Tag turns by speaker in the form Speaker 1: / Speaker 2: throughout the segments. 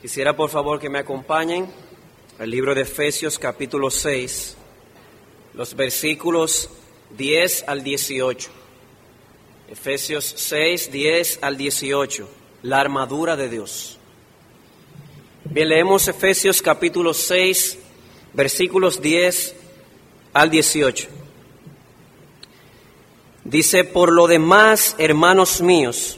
Speaker 1: Quisiera por favor que me acompañen al libro de Efesios capítulo 6, los versículos 10 al 18. Efesios 6, 10 al 18, la armadura de Dios. Bien, leemos Efesios capítulo 6, versículos 10 al 18. Dice, por lo demás, hermanos míos,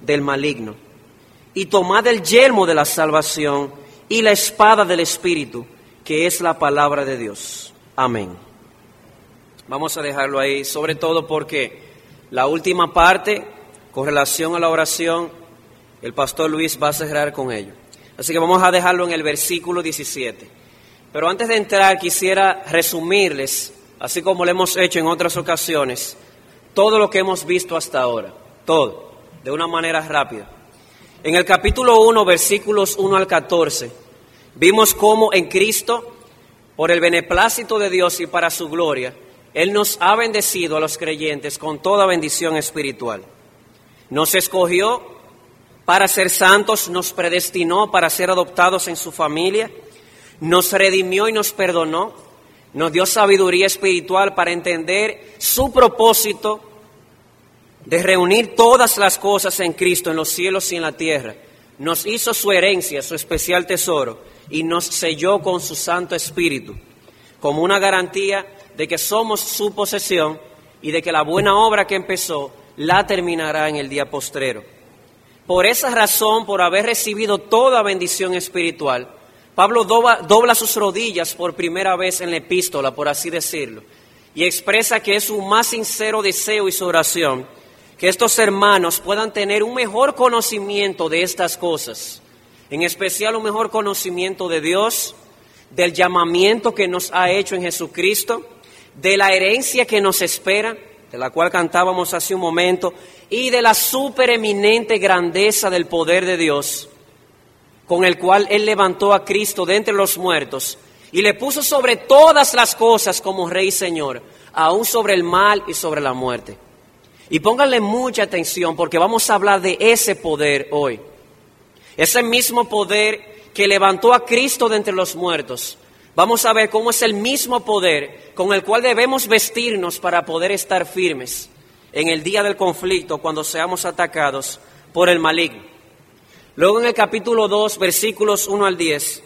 Speaker 1: del maligno. Y tomad el yelmo de la salvación y la espada del Espíritu, que es la palabra de Dios. Amén. Vamos a dejarlo ahí, sobre todo porque la última parte, con relación a la oración, el pastor Luis va a cerrar con ello. Así que vamos a dejarlo en el versículo 17. Pero antes de entrar, quisiera resumirles, así como lo hemos hecho en otras ocasiones, todo lo que hemos visto hasta ahora. Todo de una manera rápida. En el capítulo 1, versículos 1 al 14, vimos cómo en Cristo, por el beneplácito de Dios y para su gloria, Él nos ha bendecido a los creyentes con toda bendición espiritual. Nos escogió para ser santos, nos predestinó para ser adoptados en su familia, nos redimió y nos perdonó, nos dio sabiduría espiritual para entender su propósito de reunir todas las cosas en Cristo, en los cielos y en la tierra, nos hizo su herencia, su especial tesoro, y nos selló con su Santo Espíritu, como una garantía de que somos su posesión y de que la buena obra que empezó la terminará en el día postrero. Por esa razón, por haber recibido toda bendición espiritual, Pablo dobla, sus rodillas por primera vez en la epístola, por así decirlo, y expresa que es su más sincero deseo y su oración que estos hermanos puedan tener un mejor conocimiento de estas cosas, en especial un mejor conocimiento de Dios, del llamamiento que nos ha hecho en Jesucristo, de la herencia que nos espera, de la cual cantábamos hace un momento, y de la supereminente grandeza del poder de Dios, con el cual Él levantó a Cristo de entre los muertos y le puso sobre todas las cosas como Rey y Señor, aún sobre el mal y sobre la muerte. Y pónganle mucha atención porque vamos a hablar de ese poder hoy. Ese mismo poder que levantó a Cristo de entre los muertos. Vamos a ver cómo es el mismo poder con el cual debemos vestirnos para poder estar firmes en el día del conflicto cuando seamos atacados por el maligno. Luego en el capítulo 2, versículos 1 al 10,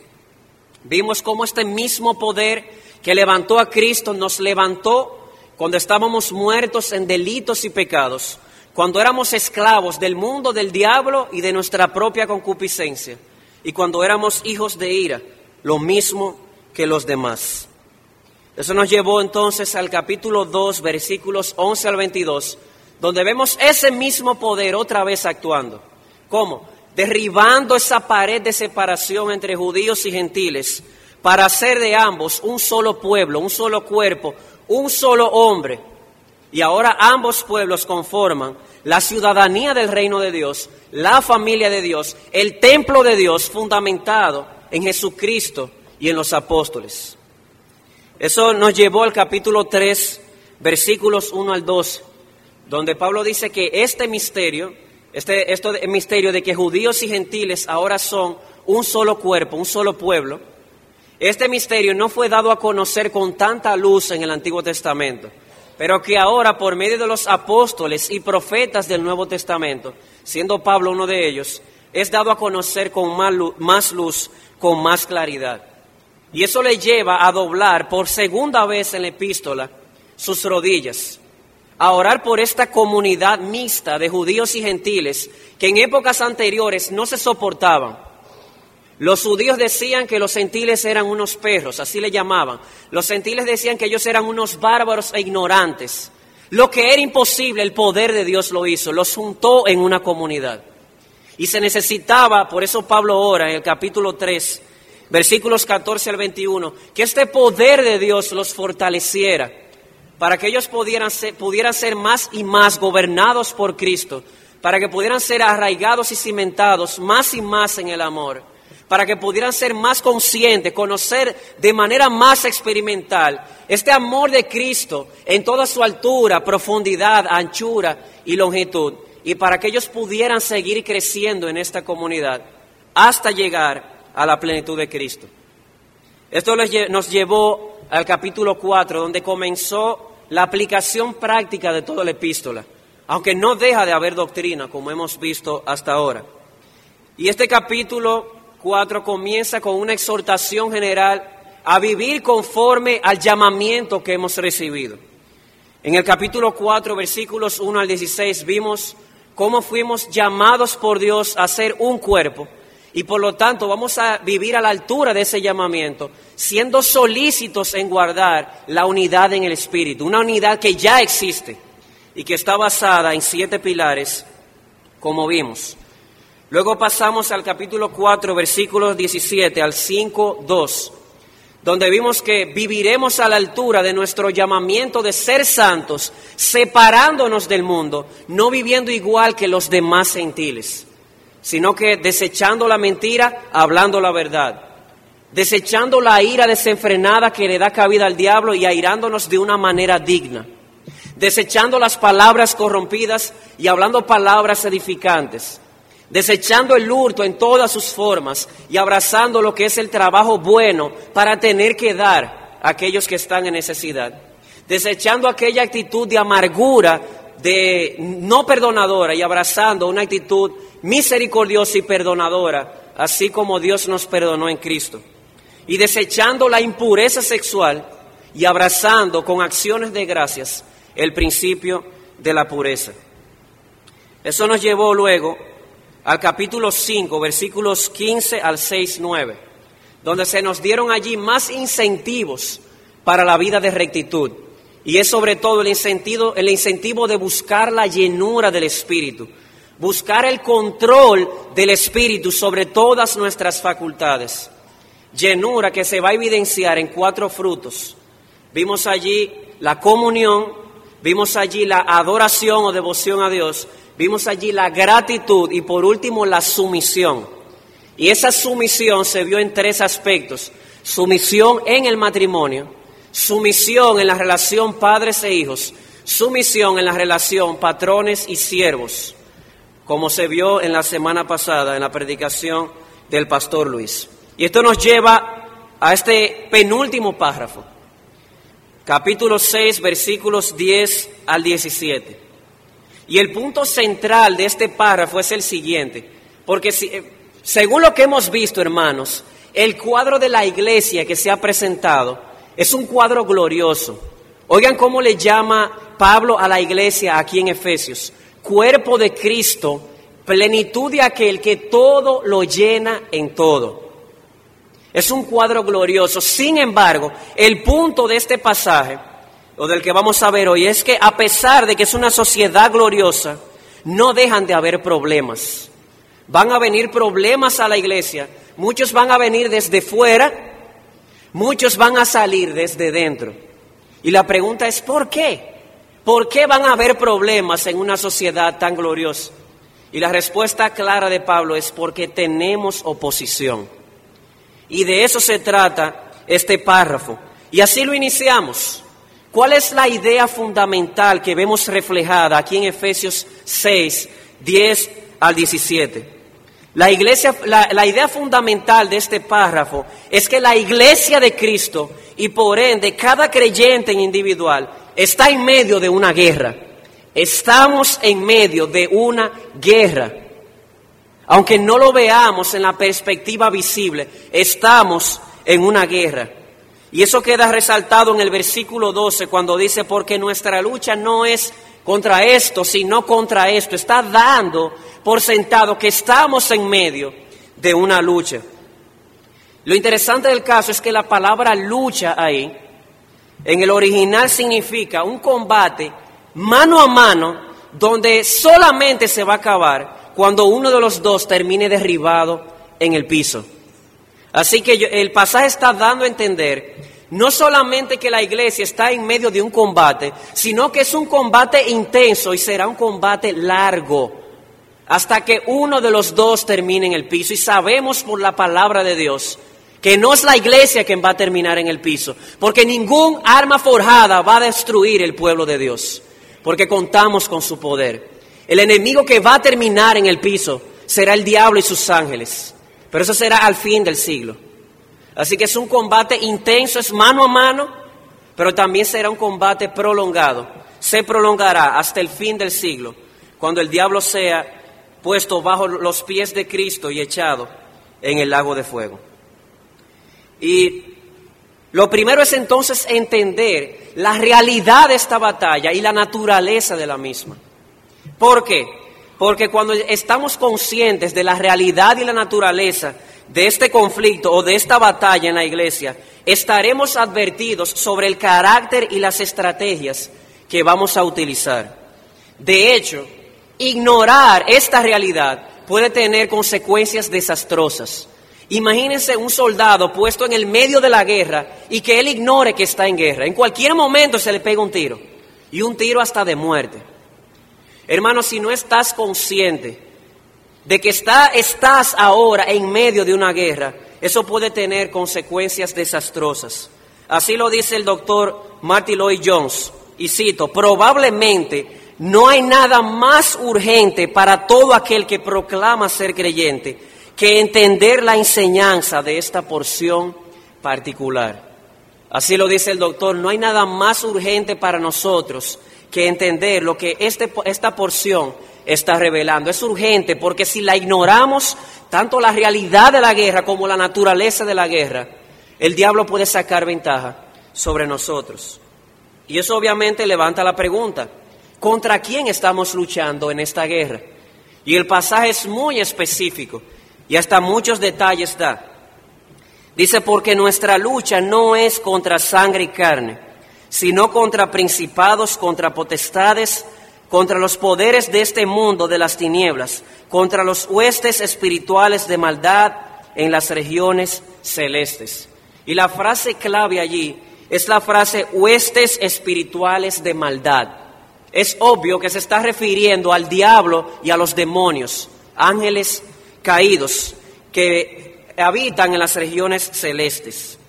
Speaker 1: vimos cómo este mismo poder que levantó a Cristo nos levantó cuando estábamos muertos en delitos y pecados, cuando éramos esclavos del mundo del diablo y de nuestra propia concupiscencia, y cuando éramos hijos de ira, lo mismo que los demás. Eso nos llevó entonces al capítulo 2, versículos 11 al 22, donde vemos ese mismo poder otra vez actuando. ¿Cómo? Derribando esa pared de separación entre judíos y gentiles para hacer de ambos un solo pueblo, un solo cuerpo, un solo hombre. Y ahora ambos pueblos conforman la ciudadanía del reino de Dios, la familia de Dios, el templo de Dios fundamentado en Jesucristo y en los apóstoles. Eso nos llevó al capítulo 3, versículos 1 al 2, donde Pablo dice que este misterio, este, este misterio de que judíos y gentiles ahora son un solo cuerpo, un solo pueblo, este misterio no fue dado a conocer con tanta luz en el Antiguo Testamento, pero que ahora por medio de los apóstoles y profetas del Nuevo Testamento, siendo Pablo uno de ellos, es dado a conocer con más luz, con más claridad. Y eso le lleva a doblar por segunda vez en la epístola sus rodillas, a orar por esta comunidad mixta de judíos y gentiles que en épocas anteriores no se soportaban. Los judíos decían que los gentiles eran unos perros, así le llamaban. Los gentiles decían que ellos eran unos bárbaros e ignorantes. Lo que era imposible, el poder de Dios lo hizo, los juntó en una comunidad. Y se necesitaba, por eso Pablo ora en el capítulo 3, versículos 14 al 21, que este poder de Dios los fortaleciera para que ellos pudieran ser, pudieran ser más y más gobernados por Cristo, para que pudieran ser arraigados y cimentados más y más en el amor, para que pudieran ser más conscientes, conocer de manera más experimental este amor de Cristo en toda su altura, profundidad, anchura y longitud, y para que ellos pudieran seguir creciendo en esta comunidad hasta llegar a la plenitud de Cristo. Esto nos llevó al capítulo 4, donde comenzó la aplicación práctica de toda la epístola, aunque no deja de haber doctrina, como hemos visto hasta ahora. Y este capítulo 4 comienza con una exhortación general a vivir conforme al llamamiento que hemos recibido. En el capítulo 4, versículos 1 al 16, vimos cómo fuimos llamados por Dios a ser un cuerpo y por lo tanto vamos a vivir a la altura de ese llamamiento, siendo solícitos en guardar la unidad en el Espíritu, una unidad que ya existe y que está basada en siete pilares, como vimos. Luego pasamos al capítulo 4, versículos 17 al 5, 2, donde vimos que viviremos a la altura de nuestro llamamiento de ser santos, separándonos del mundo, no viviendo igual que los demás gentiles sino que desechando la mentira, hablando la verdad. Desechando la ira desenfrenada que le da cabida al diablo y airándonos de una manera digna. Desechando las palabras corrompidas y hablando palabras edificantes. Desechando el hurto en todas sus formas y abrazando lo que es el trabajo bueno para tener que dar a aquellos que están en necesidad. Desechando aquella actitud de amargura, de no perdonadora y abrazando una actitud misericordiosa y perdonadora, así como Dios nos perdonó en Cristo. Y desechando la impureza sexual y abrazando con acciones de gracias el principio de la pureza. Eso nos llevó luego al capítulo 5, versículos 15 al 6, 9, donde se nos dieron allí más incentivos para la vida de rectitud. Y es sobre todo el incentivo, el incentivo de buscar la llenura del Espíritu, buscar el control del Espíritu sobre todas nuestras facultades. Llenura que se va a evidenciar en cuatro frutos. Vimos allí la comunión, vimos allí la adoración o devoción a Dios, vimos allí la gratitud y por último la sumisión. Y esa sumisión se vio en tres aspectos. Sumisión en el matrimonio, sumisión en la relación padres e hijos, sumisión en la relación patrones y siervos como se vio en la semana pasada en la predicación del pastor Luis. Y esto nos lleva a este penúltimo párrafo, capítulo 6, versículos 10 al 17. Y el punto central de este párrafo es el siguiente, porque eh, según lo que hemos visto, hermanos, el cuadro de la iglesia que se ha presentado es un cuadro glorioso. Oigan cómo le llama Pablo a la iglesia aquí en Efesios cuerpo de Cristo, plenitud de aquel que todo lo llena en todo. Es un cuadro glorioso. Sin embargo, el punto de este pasaje, o del que vamos a ver hoy, es que a pesar de que es una sociedad gloriosa, no dejan de haber problemas. Van a venir problemas a la iglesia. Muchos van a venir desde fuera, muchos van a salir desde dentro. Y la pregunta es, ¿por qué? ¿Por qué van a haber problemas en una sociedad tan gloriosa? Y la respuesta clara de Pablo es porque tenemos oposición. Y de eso se trata este párrafo. Y así lo iniciamos. ¿Cuál es la idea fundamental que vemos reflejada aquí en Efesios 6, 10 al 17? La, iglesia, la, la idea fundamental de este párrafo es que la iglesia de Cristo y por ende cada creyente en individual está en medio de una guerra. Estamos en medio de una guerra. Aunque no lo veamos en la perspectiva visible, estamos en una guerra. Y eso queda resaltado en el versículo 12 cuando dice, porque nuestra lucha no es contra esto, sino contra esto. Está dando por sentado que estamos en medio de una lucha. Lo interesante del caso es que la palabra lucha ahí, en el original significa un combate mano a mano donde solamente se va a acabar cuando uno de los dos termine derribado en el piso. Así que el pasaje está dando a entender no solamente que la iglesia está en medio de un combate, sino que es un combate intenso y será un combate largo hasta que uno de los dos termine en el piso. Y sabemos por la palabra de Dios que no es la iglesia quien va a terminar en el piso, porque ningún arma forjada va a destruir el pueblo de Dios, porque contamos con su poder. El enemigo que va a terminar en el piso será el diablo y sus ángeles, pero eso será al fin del siglo. Así que es un combate intenso, es mano a mano, pero también será un combate prolongado. Se prolongará hasta el fin del siglo, cuando el diablo sea puesto bajo los pies de Cristo y echado en el lago de fuego. Y lo primero es entonces entender la realidad de esta batalla y la naturaleza de la misma. ¿Por qué? Porque cuando estamos conscientes de la realidad y la naturaleza de este conflicto o de esta batalla en la iglesia, estaremos advertidos sobre el carácter y las estrategias que vamos a utilizar. De hecho, ignorar esta realidad puede tener consecuencias desastrosas. Imagínense un soldado puesto en el medio de la guerra y que él ignore que está en guerra. En cualquier momento se le pega un tiro y un tiro hasta de muerte. Hermano, si no estás consciente de que está, estás ahora en medio de una guerra, eso puede tener consecuencias desastrosas. Así lo dice el doctor Marty Lloyd Jones, y cito, probablemente no hay nada más urgente para todo aquel que proclama ser creyente que entender la enseñanza de esta porción particular. Así lo dice el doctor, no hay nada más urgente para nosotros que entender lo que este, esta porción está revelando. Es urgente porque si la ignoramos, tanto la realidad de la guerra como la naturaleza de la guerra, el diablo puede sacar ventaja sobre nosotros. Y eso obviamente levanta la pregunta, ¿contra quién estamos luchando en esta guerra? Y el pasaje es muy específico y hasta muchos detalles da. Dice, porque nuestra lucha no es contra sangre y carne, sino contra principados, contra potestades, contra los poderes de este mundo de las tinieblas, contra los huestes espirituales de maldad en las regiones celestes. Y la frase clave allí es la frase huestes espirituales de maldad. Es obvio que se está refiriendo al diablo y a los demonios, ángeles caídos que habitan en las regiones celestes.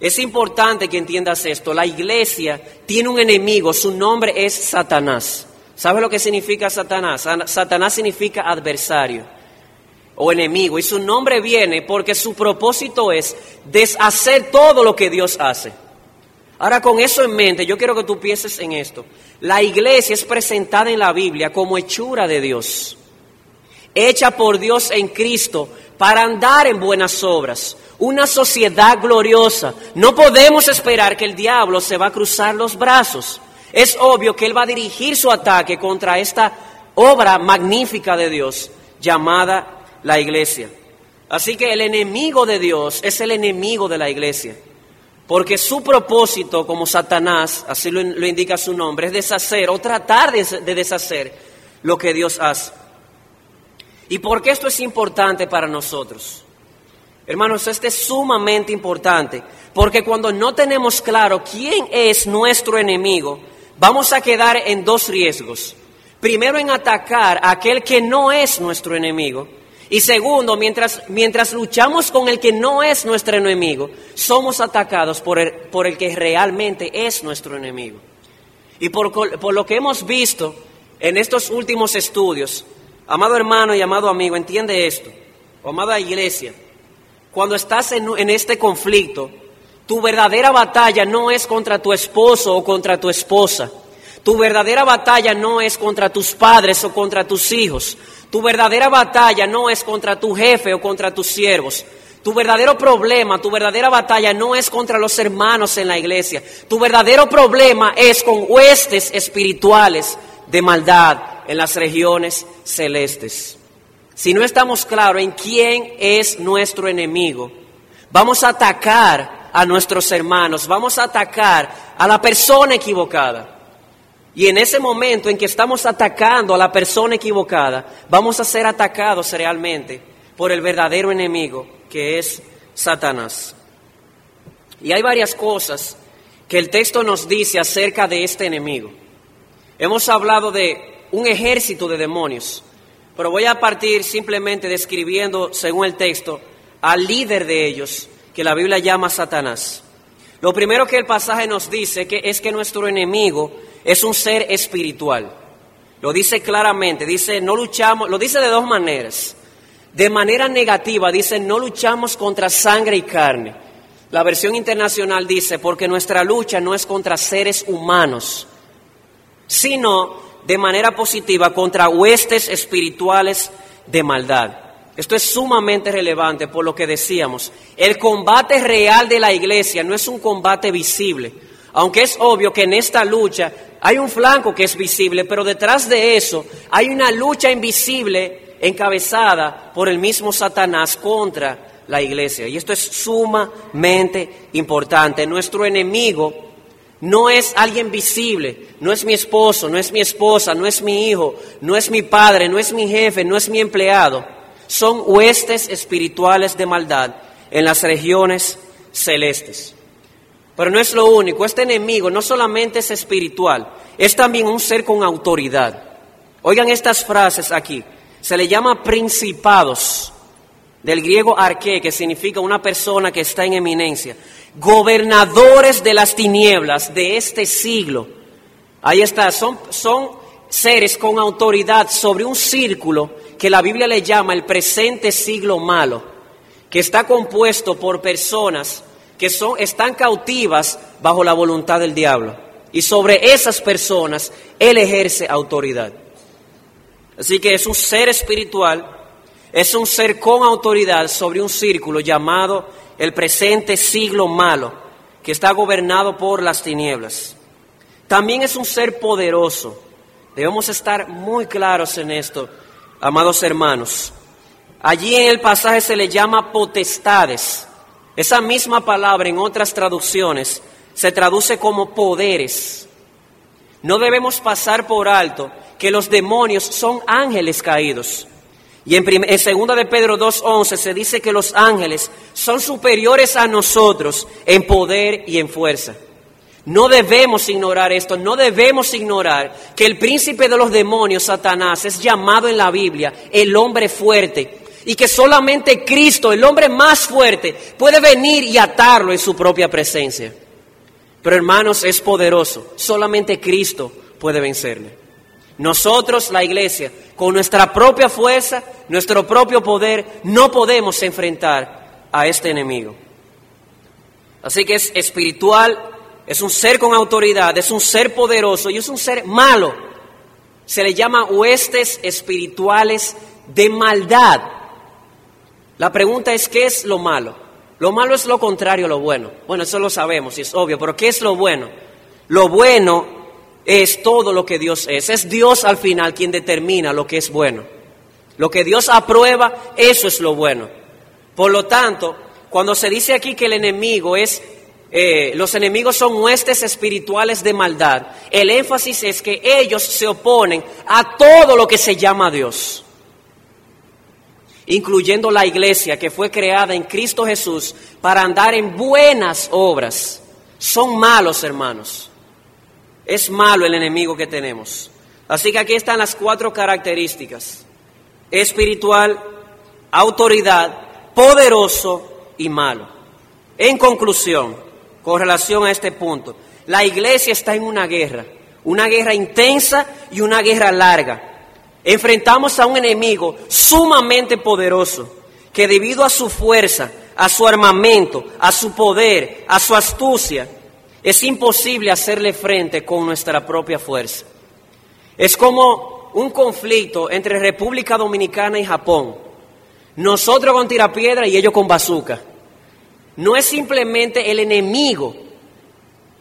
Speaker 1: Es importante que entiendas esto. La iglesia tiene un enemigo, su nombre es Satanás. ¿Sabes lo que significa Satanás? Satanás significa adversario o enemigo. Y su nombre viene porque su propósito es deshacer todo lo que Dios hace. Ahora con eso en mente, yo quiero que tú pienses en esto. La iglesia es presentada en la Biblia como hechura de Dios, hecha por Dios en Cristo para andar en buenas obras una sociedad gloriosa. No podemos esperar que el diablo se va a cruzar los brazos. Es obvio que él va a dirigir su ataque contra esta obra magnífica de Dios llamada la iglesia. Así que el enemigo de Dios es el enemigo de la iglesia. Porque su propósito como Satanás, así lo, indica su nombre, es deshacer o tratar de, de deshacer lo que Dios hace. ¿Y por qué esto es importante para nosotros? Hermanos, esto es sumamente importante, porque cuando no tenemos claro quién es nuestro enemigo, vamos a quedar en dos riesgos. Primero, en atacar a aquel que no es nuestro enemigo. Y segundo, mientras, mientras luchamos con el que no es nuestro enemigo, somos atacados por el, por el que realmente es nuestro enemigo. Y por, por lo que hemos visto en estos últimos estudios, amado hermano y amado amigo, entiende esto, o amada iglesia, cuando estás en, este conflicto, tu verdadera batalla no es contra tu esposo o contra tu esposa. Tu verdadera batalla no es contra tus padres o contra tus hijos. Tu verdadera batalla no es contra tu jefe o contra tus siervos. Tu verdadero problema, tu verdadera batalla no es contra los hermanos en la iglesia. Tu verdadero problema es con huestes espirituales de maldad en las regiones celestes. Si no estamos claros en quién es nuestro enemigo, vamos a atacar a nuestros hermanos, vamos a atacar a la persona equivocada. Y en ese momento en que estamos atacando a la persona equivocada, vamos a ser atacados realmente por el verdadero enemigo, que es Satanás. Y hay varias cosas que el texto nos dice acerca de este enemigo. Hemos hablado de un ejército de demonios, pero voy a partir simplemente describiendo, según el texto, al líder de ellos, que la Biblia llama Satanás. Lo primero que el pasaje nos dice que es que nuestro enemigo es un ser espiritual. Lo dice claramente, dice, no luchamos, lo dice de dos maneras. De manera negativa dice, no luchamos contra sangre y carne. La versión internacional dice, porque nuestra lucha no es contra seres humanos, sino de manera positiva contra huestes espirituales de maldad. Esto es sumamente relevante por lo que decíamos. El combate real de la iglesia no es un combate visible, aunque es obvio que en esta lucha hay un flanco que es visible, pero detrás de eso hay una lucha invisible encabezada por el mismo Satanás contra la iglesia. Y esto es sumamente importante. Nuestro enemigo no es alguien visible, no es mi esposo, no es mi esposa, no es mi hijo, no es mi padre, no es mi jefe, no es mi empleado. Son huestes espirituales de maldad en las regiones celestes. Pero no es lo único, este enemigo no solamente es espiritual, es también un ser con autoridad. Oigan estas frases aquí, se le llama principados, del griego arqué, que significa una persona que está en eminencia, gobernadores de las tinieblas de este siglo. Ahí está, son, son seres con autoridad sobre un círculo que la Biblia le llama el presente siglo malo, que está compuesto por personas que son, están cautivas bajo la voluntad del diablo. Y sobre esas personas Él ejerce autoridad. Así que es un ser espiritual, es un ser con autoridad sobre un círculo llamado el presente siglo malo, que está gobernado por las tinieblas. También es un ser poderoso. Debemos estar muy claros en esto, amados hermanos. Allí en el pasaje se le llama potestades. Esa misma palabra en otras traducciones se traduce como poderes. No debemos pasar por alto que los demonios son ángeles caídos. Y en, en segunda de Pedro 2.11 se dice que los ángeles son superiores a nosotros en poder y en fuerza. No debemos ignorar esto, no debemos ignorar que el príncipe de los demonios, Satanás, es llamado en la Biblia el hombre fuerte, y que solamente Cristo, el hombre más fuerte, puede venir y atarlo en su propia presencia. Pero hermanos, es poderoso, solamente Cristo puede vencerle. Nosotros, la iglesia, con nuestra propia fuerza, nuestro propio poder, no podemos enfrentar a este enemigo. Así que es espiritual, es un ser con autoridad, es un ser poderoso y es un ser malo. Se le llama huestes espirituales de maldad. La pregunta es, ¿qué es lo malo? Lo malo es lo contrario a lo bueno. Bueno, eso lo sabemos y es obvio, pero ¿qué es lo bueno? Lo bueno es todo lo que Dios es. Es Dios al final quien determina lo que es bueno. Lo que Dios aprueba, eso es lo bueno. Por lo tanto, cuando se dice aquí que el enemigo es, eh, los enemigos son huestes espirituales de maldad, el énfasis es que ellos se oponen a todo lo que se llama Dios incluyendo la iglesia que fue creada en Cristo Jesús para andar en buenas obras. Son malos, hermanos. Es malo el enemigo que tenemos. Así que aquí están las cuatro características. Espiritual, autoridad, poderoso y malo. En conclusión, con relación a este punto, la iglesia está en una guerra, una guerra intensa y una guerra larga enfrentamos a un enemigo sumamente poderoso que debido a su fuerza, a su armamento, a su poder, a su astucia, es imposible hacerle frente con nuestra propia fuerza. Es como un conflicto entre República Dominicana y Japón. Nosotros con tirapiedra y ellos con bazooka. No es simplemente el enemigo.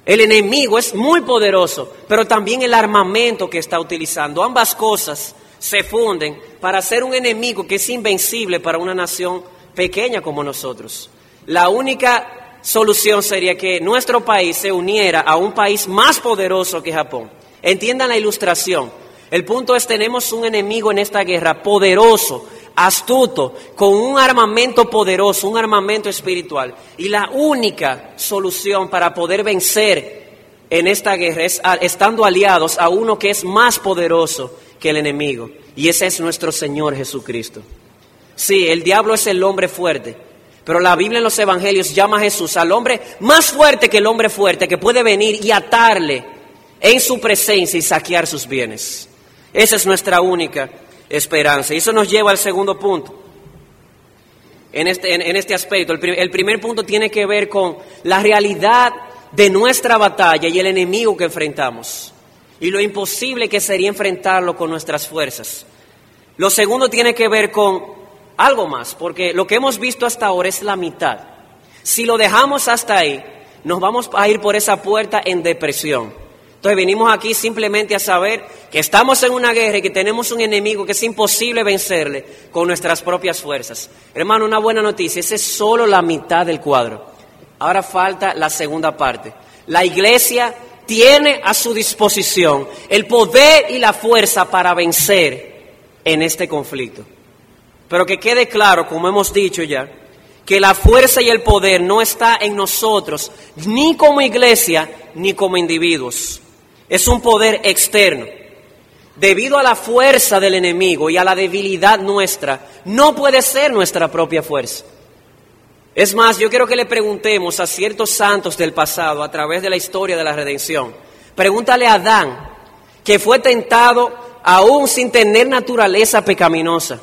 Speaker 1: El enemigo es muy poderoso, pero también el armamento que está utilizando. Ambas cosas se funden para ser un enemigo que es invencible para una nación pequeña como nosotros. La única solución sería que nuestro país se uniera a un país más poderoso que Japón. Entiendan la ilustración. El punto es, tenemos un enemigo en esta guerra poderoso, astuto, con un armamento poderoso, un armamento espiritual. Y la única solución para poder vencer en esta guerra es estando aliados a uno que es más poderoso que el enemigo. Y ese es nuestro Señor Jesucristo. Sí, el diablo es el hombre fuerte, pero la Biblia en los Evangelios llama a Jesús al hombre más fuerte que el hombre fuerte, que puede venir y atarle en su presencia y saquear sus bienes. Esa es nuestra única esperanza. Y eso nos lleva al segundo punto. En este, en, este aspecto, el primer punto tiene que ver con la realidad de nuestra batalla y el enemigo que enfrentamos y lo imposible que sería enfrentarlo con nuestras fuerzas. Lo segundo tiene que ver con algo más, porque lo que hemos visto hasta ahora es la mitad. Si lo dejamos hasta ahí, nos vamos a ir por esa puerta en depresión. Entonces venimos aquí simplemente a saber que estamos en una guerra y que tenemos un enemigo que es imposible vencerle con nuestras propias fuerzas. Hermano, una buena noticia, esa es solo la mitad del cuadro. Ahora falta la segunda parte. La iglesia tiene a su disposición el poder y la fuerza para vencer en este conflicto. Pero que quede claro, como hemos dicho ya, que la fuerza y el poder no está en nosotros, ni como iglesia, ni como individuos es un poder externo. Debido a la fuerza del enemigo y a la debilidad nuestra, no puede ser nuestra propia fuerza. Es más, yo quiero que le preguntemos a ciertos santos del pasado a través de la historia de la redención. Pregúntale a Adán, que fue tentado aún sin tener naturaleza pecaminosa.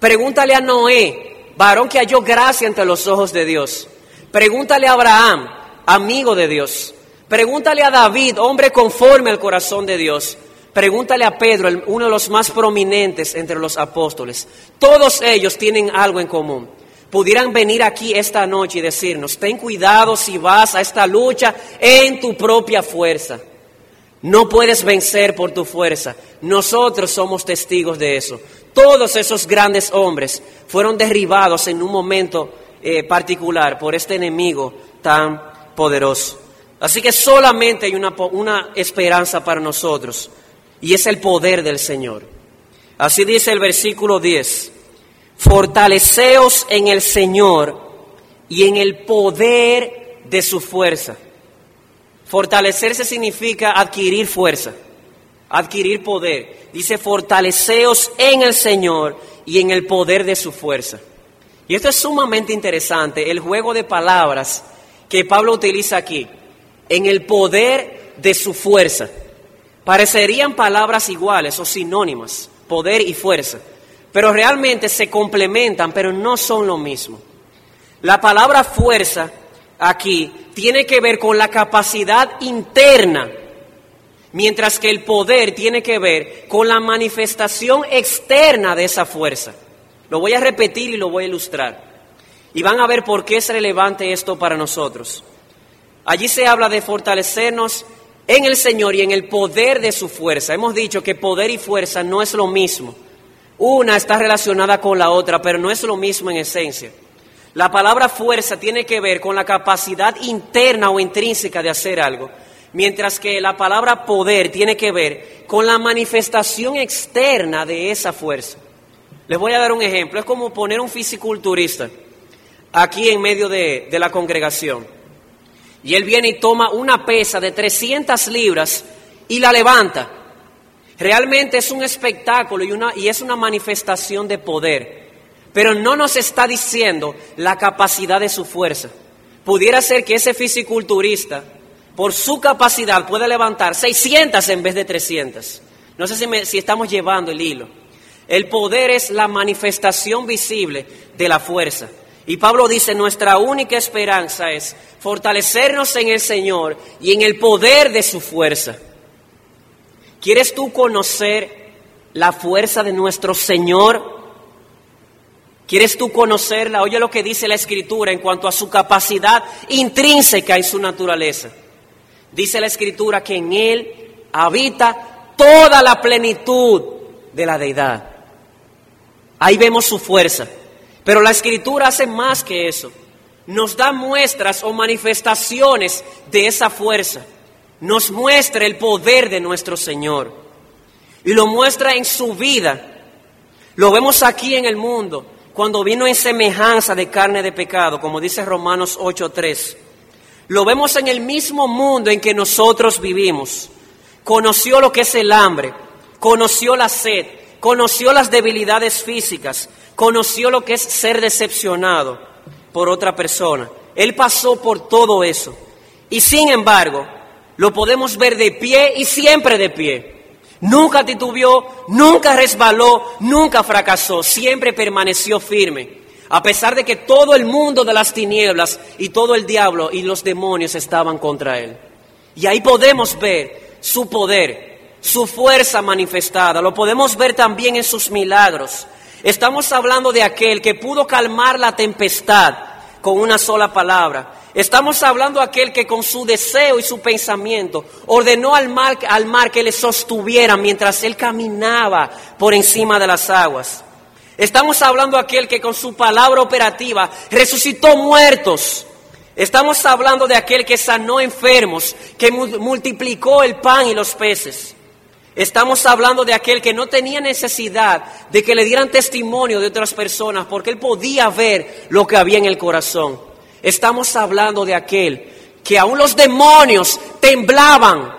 Speaker 1: Pregúntale a Noé, varón que halló gracia ante los ojos de Dios. Pregúntale a Abraham, amigo de Dios. Pregúntale a David, hombre conforme al corazón de Dios. Pregúntale a Pedro, uno de los más prominentes entre los apóstoles. Todos ellos tienen algo en común. Pudieran venir aquí esta noche y decirnos, ten cuidado si vas a esta lucha en tu propia fuerza. No puedes vencer por tu fuerza. Nosotros somos testigos de eso. Todos esos grandes hombres fueron derribados en un momento eh, particular por este enemigo tan poderoso. Así que solamente hay una, esperanza para nosotros y es el poder del Señor. Así dice el versículo 10, fortaleceos en el Señor y en el poder de su fuerza. Fortalecerse significa adquirir fuerza, adquirir poder. Dice, fortaleceos en el Señor y en el poder de su fuerza. Y esto es sumamente interesante, el juego de palabras que Pablo utiliza aquí en el poder de su fuerza. Parecerían palabras iguales o sinónimas, poder y fuerza, pero realmente se complementan, pero no son lo mismo. La palabra fuerza aquí tiene que ver con la capacidad interna, mientras que el poder tiene que ver con la manifestación externa de esa fuerza. Lo voy a repetir y lo voy a ilustrar. Y van a ver por qué es relevante esto para nosotros. Allí se habla de fortalecernos en el Señor y en el poder de su fuerza. Hemos dicho que poder y fuerza no es lo mismo. Una está relacionada con la otra, pero no es lo mismo en esencia. La palabra fuerza tiene que ver con la capacidad interna o intrínseca de hacer algo, mientras que la palabra poder tiene que ver con la manifestación externa de esa fuerza. Les voy a dar un ejemplo. Es como poner un fisiculturista aquí en medio de, de la congregación. Y él viene y toma una pesa de 300 libras y la levanta. Realmente es un espectáculo y, una, y es una manifestación de poder. Pero no nos está diciendo la capacidad de su fuerza. Pudiera ser que ese fisiculturista, por su capacidad, pueda levantar 600 en vez de 300. No sé si, si estamos llevando el hilo. El poder es la manifestación visible de la fuerza. Y Pablo dice, nuestra única esperanza es fortalecernos en el Señor y en el poder de su fuerza. ¿Quieres tú conocer la fuerza de nuestro Señor? ¿Quieres tú conocerla? Oye lo que dice la Escritura en cuanto a su capacidad intrínseca en su naturaleza. Dice la Escritura que en Él habita toda la plenitud de la deidad. Ahí vemos su fuerza. Pero la Escritura hace más que eso. Nos da muestras o manifestaciones de esa fuerza. Nos muestra el poder de nuestro Señor. Y lo muestra en su vida. Lo vemos aquí en el mundo, cuando vino en semejanza de carne de pecado, como dice Romanos 8:3. Lo vemos en el mismo mundo en que nosotros vivimos. Conoció lo que es el hambre, conoció la sed, conoció las debilidades físicas, conoció lo que es ser decepcionado por otra persona. Él pasó por todo eso. Y sin embargo, lo podemos ver de pie y siempre de pie. Nunca titubeó, nunca resbaló, nunca fracasó, siempre permaneció firme. A pesar de que todo el mundo de las tinieblas y todo el diablo y los demonios estaban contra él. Y ahí podemos ver su poder, su fuerza manifestada. Lo podemos ver también en sus milagros. Estamos hablando de aquel que pudo calmar la tempestad con una sola palabra. Estamos hablando de aquel que con su deseo y su pensamiento ordenó al mar, que le sostuviera mientras él caminaba por encima de las aguas. Estamos hablando de aquel que con su palabra operativa resucitó muertos. Estamos hablando de aquel que sanó enfermos, que multiplicó el pan y los peces. Estamos hablando de aquel que no tenía necesidad de que le dieran testimonio de otras personas porque él podía ver lo que había en el corazón. Estamos hablando de aquel que aún los demonios temblaban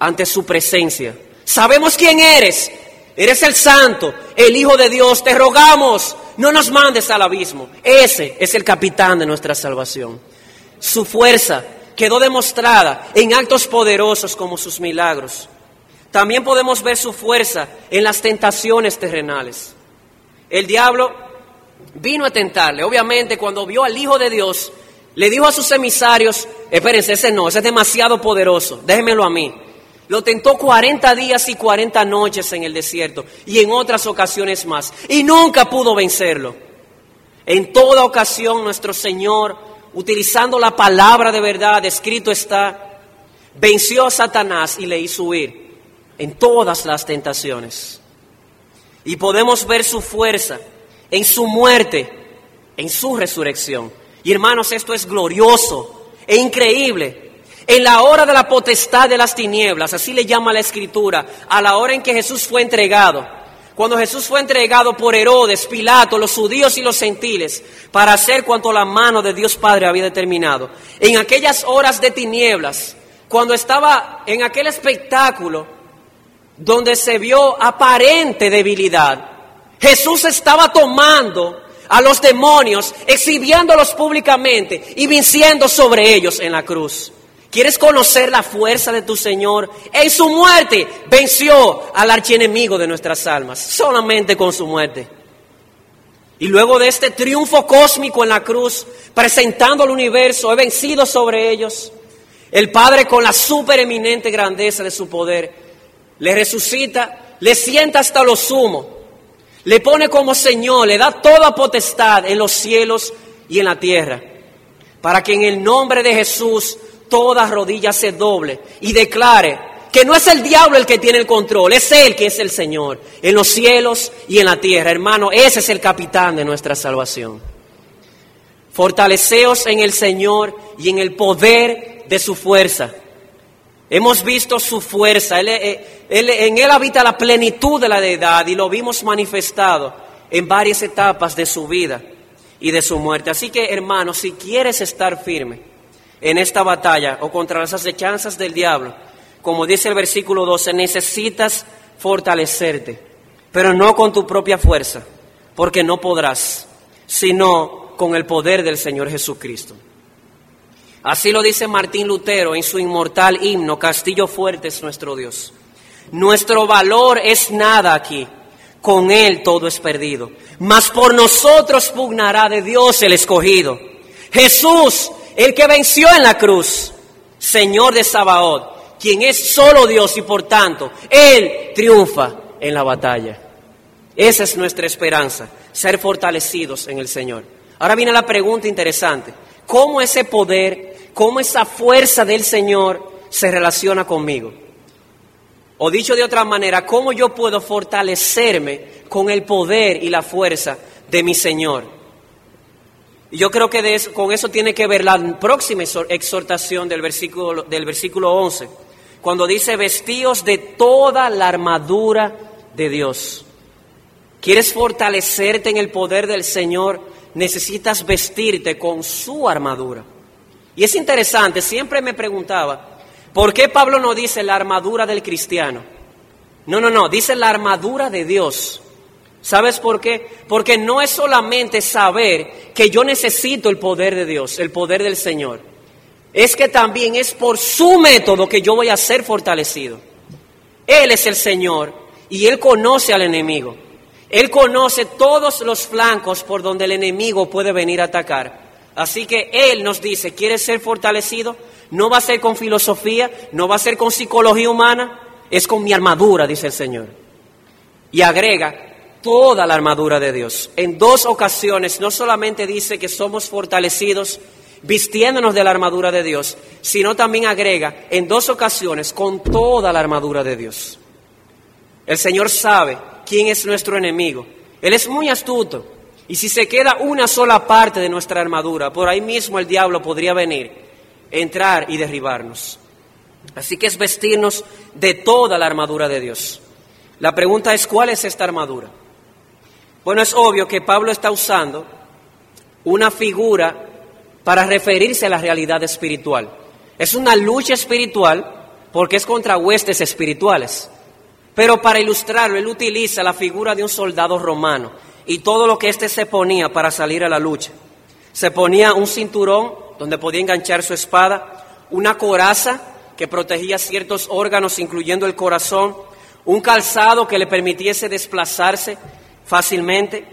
Speaker 1: ante su presencia. Sabemos quién eres. Eres el santo, el Hijo de Dios. Te rogamos, no nos mandes al abismo. Ese es el capitán de nuestra salvación. Su fuerza quedó demostrada en actos poderosos como sus milagros. También podemos ver su fuerza en las tentaciones terrenales. El diablo vino a tentarle. Obviamente, cuando vio al Hijo de Dios, le dijo a sus emisarios, espérense, ese no, ese es demasiado poderoso, déjenmelo a mí. Lo tentó 40 días y 40 noches en el desierto y en otras ocasiones más. Y nunca pudo vencerlo. En toda ocasión nuestro Señor, utilizando la palabra de verdad, escrito está, venció a Satanás y le hizo huir en todas las tentaciones. Y podemos ver su fuerza en su muerte, en su resurrección. Y hermanos, esto es glorioso e increíble. En la hora de la potestad de las tinieblas, así le llama la escritura, a la hora en que Jesús fue entregado. Cuando Jesús fue entregado por Herodes, Pilato, los judíos y los gentiles, para hacer cuanto la mano de Dios Padre había determinado. En aquellas horas de tinieblas, cuando estaba en aquel espectáculo donde se vio aparente debilidad, Jesús estaba tomando a los demonios, exhibiéndolos públicamente y venciendo sobre ellos en la cruz. ¿Quieres conocer la fuerza de tu Señor? En su muerte venció al archienemigo de nuestras almas, solamente con su muerte. Y luego de este triunfo cósmico en la cruz, presentando al universo, he vencido sobre ellos. El Padre con la supereminente grandeza de su poder, le resucita, le sienta hasta lo sumo le pone como Señor, le da toda potestad en los cielos y en la tierra, para que en el nombre de Jesús toda rodilla se doble y declare que no es el diablo el que tiene el control, es Él que es el Señor, en los cielos y en la tierra. Hermano, ese es el capitán de nuestra salvación. Fortaleceos en el Señor y en el poder de su fuerza. Hemos visto su fuerza, eh, en Él habita la plenitud de la deidad y lo vimos manifestado en varias etapas de su vida y de su muerte. Así que hermano, si quieres estar firme en esta batalla o contra las acechanzas del diablo, como dice el versículo 12, necesitas fortalecerte, pero no con tu propia fuerza, porque no podrás, sino con el poder del Señor Jesucristo. Así lo dice Martín Lutero en su inmortal himno, Castillo fuerte es nuestro Dios. Nuestro valor es nada aquí, con Él todo es perdido. Mas por nosotros pugnará de Dios el escogido. Jesús, el que venció en la cruz, Señor de Sabaoth, quien es solo Dios y por tanto Él triunfa en la batalla. Esa es nuestra esperanza, ser fortalecidos en el Señor. Ahora viene la pregunta interesante. ¿Cómo ese poder, cómo esa fuerza del Señor se relaciona conmigo? O dicho de otra manera, ¿cómo yo puedo fortalecerme con el poder y la fuerza de mi Señor? Y yo creo que con eso tiene que ver la próxima exhortación del versículo, del versículo 11, cuando dice, vestíos de toda la armadura de Dios. ¿Quieres fortalecerte en el poder del Señor? Necesitas vestirte con su armadura. Y es interesante, siempre me preguntaba, ¿por qué Pablo no dice la armadura del cristiano? No, no, no, dice la armadura de Dios. ¿Sabes por qué? Porque no es solamente saber que yo necesito el poder de Dios, el poder del Señor. Es que también es por su método que yo voy a ser fortalecido. Él es el Señor y Él conoce al enemigo. Él conoce todos los flancos por donde el enemigo puede venir a atacar. Así que Él nos dice, ¿quieres ser fortalecido? No va a ser con filosofía, no va a ser con psicología humana, es con mi armadura, dice el Señor. Y agrega toda la armadura de Dios. En dos ocasiones no solamente dice que somos fortalecidos vistiéndonos de la armadura de Dios, sino también agrega en dos ocasiones con toda la armadura de Dios. El Señor sabe quién es nuestro enemigo. Él es muy astuto. Y si se queda una sola parte de nuestra armadura, por ahí mismo el diablo podría venir, entrar y derribarnos. Así que es vestirnos de toda la armadura de Dios. La pregunta es, ¿cuál es esta armadura? Bueno, es obvio que Pablo está usando una figura para referirse a la realidad espiritual. Es una lucha espiritual porque es contra huestes espirituales. Pero para ilustrarlo, él utiliza la figura de un soldado romano y todo lo que éste se ponía para salir a la lucha. Se ponía un cinturón donde podía enganchar su espada, una coraza que protegía ciertos órganos, incluyendo el corazón, un calzado que le permitiese desplazarse fácilmente,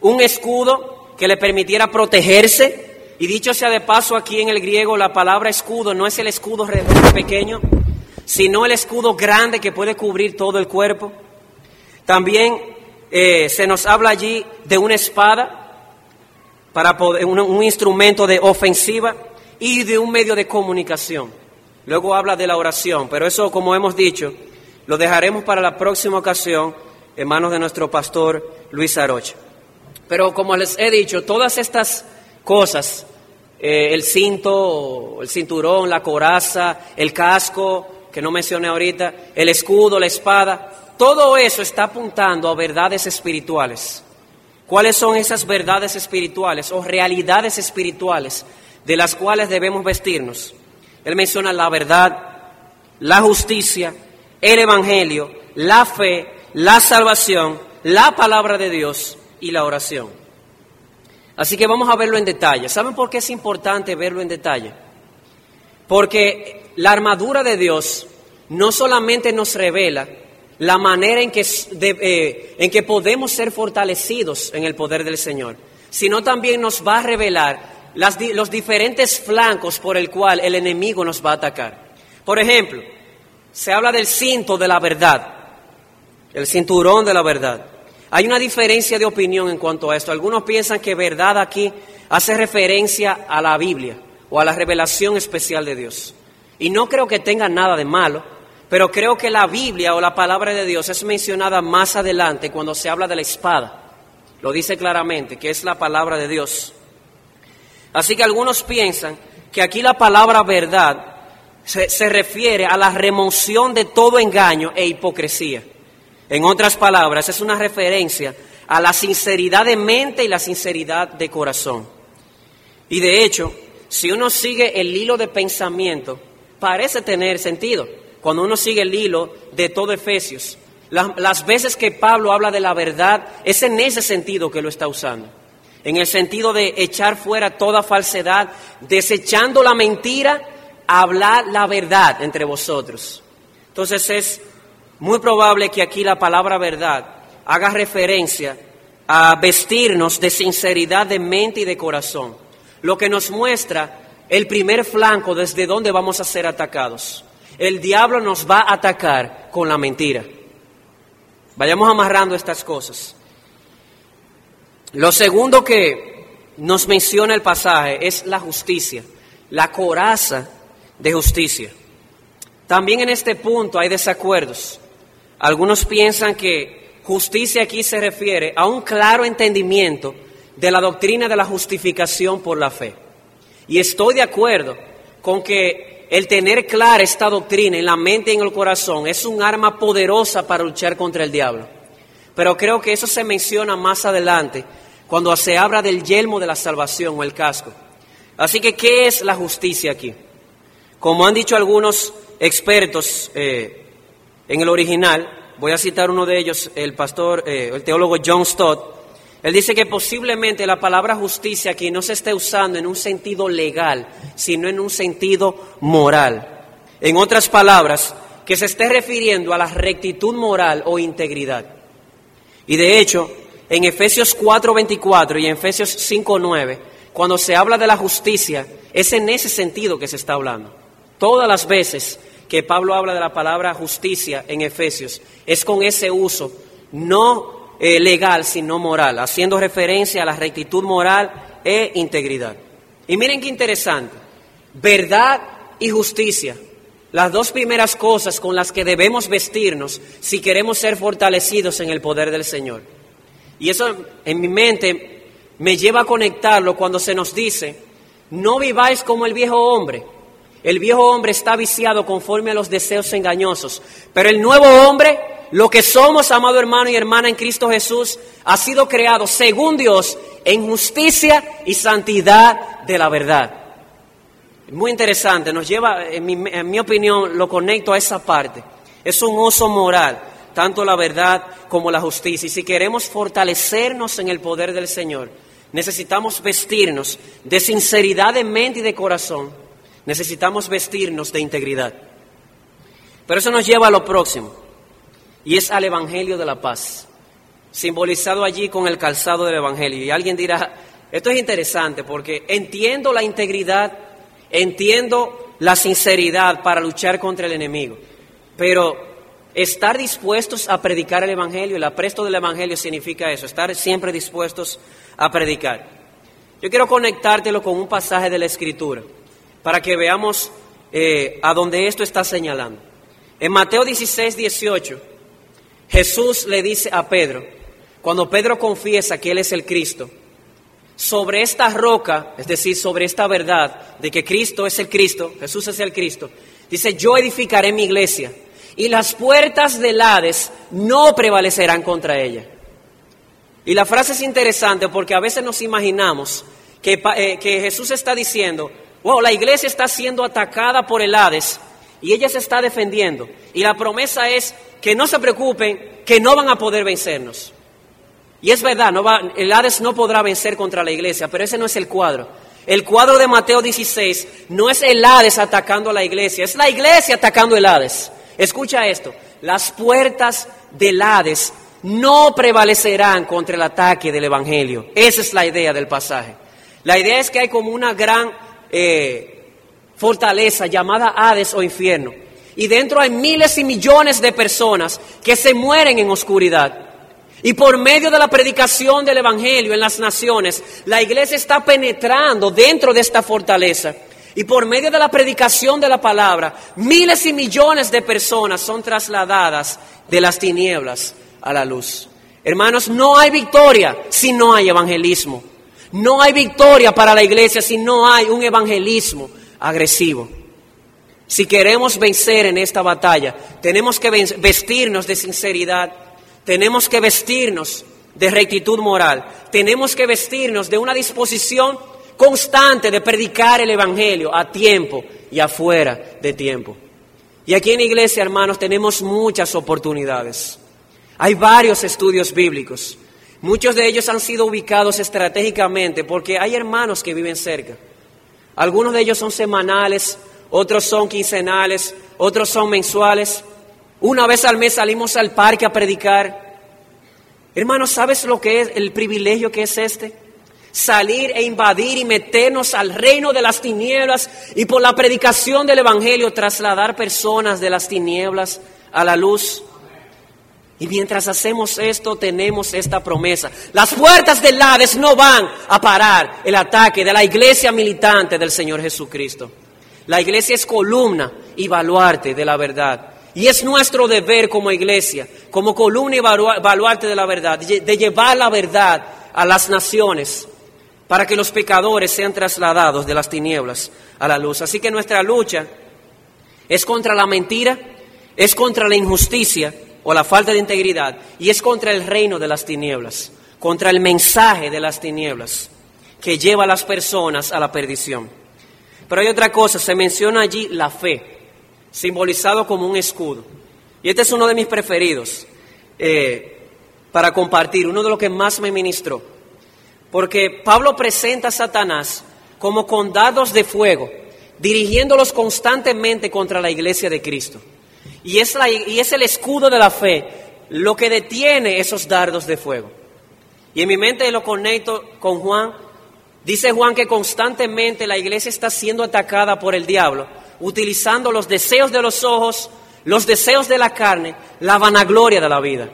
Speaker 1: un escudo que le permitiera protegerse. Y dicho sea de paso, aquí en el griego la palabra escudo no es el escudo redondo pequeño, sino el escudo grande que puede cubrir todo el cuerpo. También eh, se nos habla allí de una espada, para poder, un, instrumento de ofensiva y de un medio de comunicación. Luego habla de la oración, pero eso, como hemos dicho, lo dejaremos para la próxima ocasión en manos de nuestro pastor Luis Arocha. Pero como les he dicho, todas estas cosas, eh, el cinto, el cinturón, la coraza, el casco, que no mencioné ahorita, el escudo, la espada, todo eso está apuntando a verdades espirituales. ¿Cuáles son esas verdades espirituales o realidades espirituales de las cuales debemos vestirnos? Él menciona la verdad, la justicia, el Evangelio, la fe, la salvación, la palabra de Dios y la oración. Así que vamos a verlo en detalle. ¿Saben por qué es importante verlo en detalle? Porque la armadura de Dios no solamente nos revela la manera en que, eh, en que podemos ser fortalecidos en el poder del Señor, sino también nos va a revelar los diferentes flancos por el cual el enemigo nos va a atacar. Por ejemplo, se habla del cinto de la verdad, el cinturón de la verdad. Hay una diferencia de opinión en cuanto a esto. Algunos piensan que verdad aquí hace referencia a la Biblia o a la revelación especial de Dios. Y no creo que tenga nada de malo, pero creo que la Biblia o la palabra de Dios es mencionada más adelante cuando se habla de la espada. Lo dice claramente, que es la palabra de Dios. Así que algunos piensan que aquí la palabra verdad se, se refiere a la remoción de todo engaño e hipocresía. En otras palabras, es una referencia a la sinceridad de mente y la sinceridad de corazón. Y de hecho, si uno sigue el hilo de pensamiento, parece tener sentido. Cuando uno sigue el hilo de todo Efesios, las, veces que Pablo habla de la verdad, es en ese sentido que lo está usando. En el sentido de echar fuera toda falsedad, desechando la mentira, hablar la verdad entre vosotros. Entonces es muy probable que aquí la palabra verdad haga referencia a vestirnos de sinceridad de mente y de corazón, lo que nos muestra el primer flanco desde donde vamos a ser atacados. El diablo nos va a atacar con la mentira. Vayamos amarrando estas cosas. Lo segundo que nos menciona el pasaje es la justicia, la coraza de justicia. También en este punto hay desacuerdos. Algunos piensan que justicia aquí se refiere a un claro entendimiento de la doctrina de la justificación por la fe. Y estoy de acuerdo con que el tener clara esta doctrina en la mente y en el corazón es un arma poderosa para luchar contra el diablo. Pero creo que eso se menciona más adelante cuando se habla del yelmo de la salvación o el casco. Así que, ¿qué es la justicia aquí? Como han dicho algunos expertos eh, en el original, voy a citar uno de ellos, el pastor, eh, el teólogo John Stott, él dice que posiblemente la palabra justicia aquí no se esté usando en un sentido legal, sino en un sentido moral. En otras palabras, que se esté refiriendo a la rectitud moral o integridad. Y de hecho, en Efesios 4:24 y en Efesios 5:9, cuando se habla de la justicia, es en ese sentido que se está hablando. Todas las veces que Pablo habla de la palabra justicia en Efesios, es con ese uso, no eh, legal, sino moral, haciendo referencia a la rectitud moral e integridad. Y miren qué interesante, verdad y justicia, las dos primeras cosas con las que debemos vestirnos si queremos ser fortalecidos en el poder del Señor. Y eso en mi mente me lleva a conectarlo cuando se nos dice, no viváis como el viejo hombre. El viejo hombre está viciado conforme a los deseos engañosos, pero el nuevo hombre lo que somos, amado hermano y hermana en Cristo Jesús, ha sido creado según Dios en justicia y santidad de la verdad. Muy interesante, nos lleva, en mi, opinión, lo conecto a esa parte. Es un uso moral, tanto la verdad como la justicia. Y si queremos fortalecernos en el poder del Señor, necesitamos vestirnos de sinceridad de mente y de corazón. Necesitamos vestirnos de integridad. Pero eso nos lleva a lo próximo y es al Evangelio de la paz, simbolizado allí con el calzado del Evangelio. Y alguien dirá, esto es interesante porque entiendo la integridad, entiendo la sinceridad para luchar contra el enemigo, pero estar dispuestos a predicar el Evangelio, el apresto del Evangelio significa eso, estar siempre dispuestos a predicar. Yo quiero conectártelo con un pasaje de la Escritura para que veamos eh, a dónde esto está señalando. En Mateo 16, 18 Jesús le dice a Pedro, cuando Pedro confiesa que Él es el Cristo, sobre esta roca, es decir, sobre esta verdad de que Cristo es el Cristo, Jesús es el Cristo, dice, yo edificaré mi iglesia y las puertas del Hades no prevalecerán contra ella. Y la frase es interesante porque a veces nos imaginamos que, eh, que Jesús está diciendo, wow, la iglesia está siendo atacada por el Hades y ella se está defendiendo. Y la promesa es que no se preocupen, que no van a poder vencernos. Y es verdad, no el Hades no podrá vencer contra la iglesia, pero ese no es el cuadro. El cuadro de Mateo 16 no es el Hades atacando a la iglesia, es la iglesia atacando el Hades. Escucha esto, las puertas del Hades no prevalecerán contra el ataque del Evangelio. Esa es la idea del pasaje. La idea es que hay como una gran eh, fortaleza llamada Hades o infierno y dentro hay miles y millones de personas que se mueren en oscuridad. Y por medio de la predicación del Evangelio en las naciones, la iglesia está penetrando dentro de esta fortaleza. Y por medio de la predicación de la palabra, miles y millones de personas son trasladadas de las tinieblas a la luz. Hermanos, no hay victoria si no hay evangelismo. No hay victoria para la iglesia si no hay un evangelismo agresivo. Si queremos vencer en esta batalla, tenemos que vestirnos de sinceridad, tenemos que vestirnos de rectitud moral, tenemos que vestirnos de una disposición constante de predicar el Evangelio a tiempo y afuera de tiempo. Y aquí en la iglesia, hermanos, tenemos muchas oportunidades. Hay varios estudios bíblicos. Muchos de ellos han sido ubicados estratégicamente porque hay hermanos que viven cerca. Algunos de ellos son semanales, otros son quincenales, otros son mensuales. Una vez al mes salimos al parque a predicar. Hermanos, ¿sabes lo que es el privilegio que es este? Salir e invadir y meternos al reino de las tinieblas y por la predicación del Evangelio trasladar personas de las tinieblas a la luz. Y mientras hacemos esto, tenemos esta promesa. Las puertas del Hades no van a parar el ataque de la iglesia militante del Señor Jesucristo. La iglesia es columna y baluarte de la verdad. Y es nuestro deber como iglesia, como columna y baluarte de la verdad, de llevar la verdad a las naciones para que los pecadores sean trasladados de las tinieblas a la luz. Así que nuestra lucha es contra la mentira, es contra la injusticia o la falta de integridad y es contra el reino de las tinieblas, contra el mensaje de las tinieblas que lleva a las personas a la perdición. Pero hay otra cosa, se menciona allí la fe simbolizado como un escudo. Y este es uno de mis preferidos eh, para compartir, uno de los que más me ministró. Porque Pablo presenta a Satanás como con dados de fuego, dirigiéndolos constantemente contra la iglesia de Cristo. Y es, y es el escudo de la fe lo que detiene esos dardos de fuego. Y en mi mente lo conecto con Juan. Dice Juan que constantemente la iglesia está siendo atacada por el diablo utilizando los deseos de los ojos, los deseos de la carne, la vanagloria de la vida.